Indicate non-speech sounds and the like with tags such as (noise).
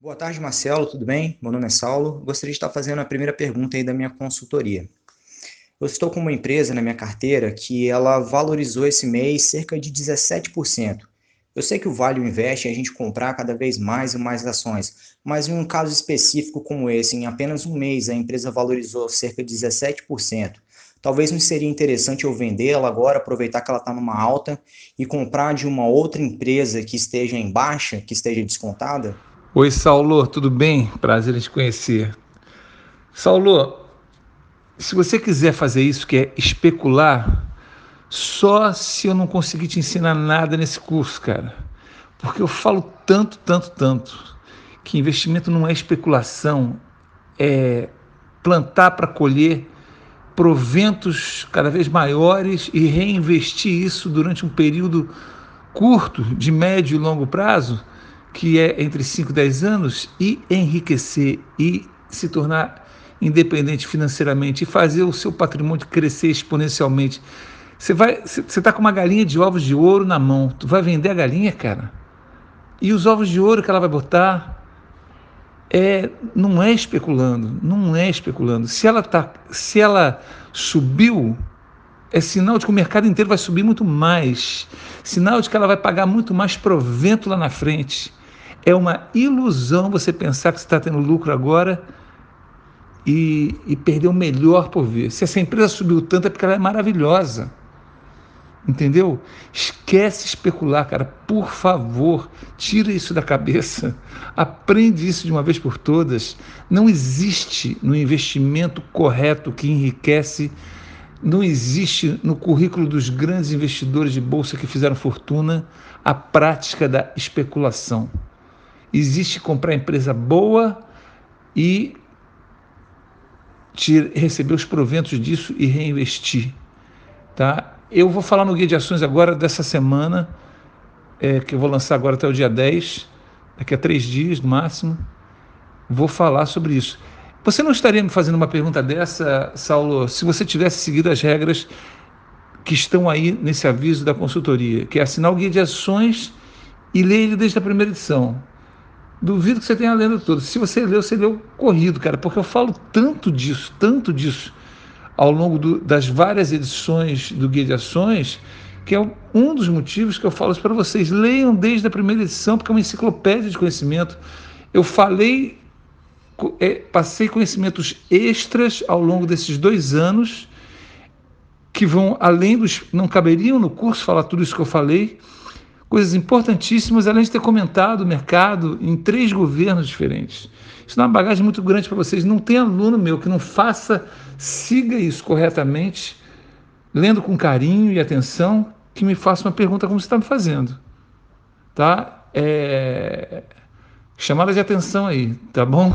Boa tarde, Marcelo, tudo bem? Meu nome é Saulo. Gostaria de estar fazendo a primeira pergunta aí da minha consultoria. Eu estou com uma empresa na minha carteira que ela valorizou esse mês cerca de 17%. Eu sei que o Vale investe em a gente comprar cada vez mais e mais ações, mas em um caso específico como esse, em apenas um mês a empresa valorizou cerca de 17%. Talvez não seria interessante eu vender ela agora, aproveitar que ela está numa alta e comprar de uma outra empresa que esteja em baixa, que esteja descontada? Oi, Saulo, tudo bem? Prazer em te conhecer. Saulo, se você quiser fazer isso, que é especular, só se eu não conseguir te ensinar nada nesse curso, cara. Porque eu falo tanto, tanto, tanto, que investimento não é especulação, é plantar para colher proventos cada vez maiores e reinvestir isso durante um período curto, de médio e longo prazo, que é entre 5 e 10 anos, e enriquecer e se tornar independente financeiramente e fazer o seu patrimônio crescer exponencialmente. Você vai, você está com uma galinha de ovos de ouro na mão, tu vai vender a galinha, cara? E os ovos de ouro que ela vai botar é, não é especulando, não é especulando. Se ela, tá, se ela subiu, é sinal de que o mercado inteiro vai subir muito mais. Sinal de que ela vai pagar muito mais provento lá na frente. É uma ilusão você pensar que você está tendo lucro agora e, e perder o melhor por vir. Se essa empresa subiu tanto é porque ela é maravilhosa. Entendeu? Esquece especular, cara. Por favor, tira isso da cabeça. (laughs) Aprende isso de uma vez por todas. Não existe no investimento correto que enriquece, não existe no currículo dos grandes investidores de bolsa que fizeram fortuna a prática da especulação. Existe comprar empresa boa e receber os proventos disso e reinvestir, tá? Eu vou falar no guia de ações agora dessa semana, é, que eu vou lançar agora até o dia 10, daqui a três dias no máximo. Vou falar sobre isso. Você não estaria me fazendo uma pergunta dessa, Saulo, se você tivesse seguido as regras que estão aí nesse aviso da consultoria, que é assinar o guia de ações e ler ele desde a primeira edição. Duvido que você tenha lendo todo. Se você leu, você leu corrido, cara, porque eu falo tanto disso, tanto disso ao longo do, das várias edições do Guia de Ações, que é um dos motivos que eu falo para vocês. Leiam desde a primeira edição, porque é uma enciclopédia de conhecimento. Eu falei, passei conhecimentos extras ao longo desses dois anos, que vão além dos. não caberiam no curso falar tudo isso que eu falei. Coisas importantíssimas, além de ter comentado o mercado em três governos diferentes. Isso dá uma bagagem muito grande para vocês. Não tem aluno meu que não faça, siga isso corretamente, lendo com carinho e atenção, que me faça uma pergunta como você está me fazendo. Tá? É... Chamada de atenção aí, tá bom?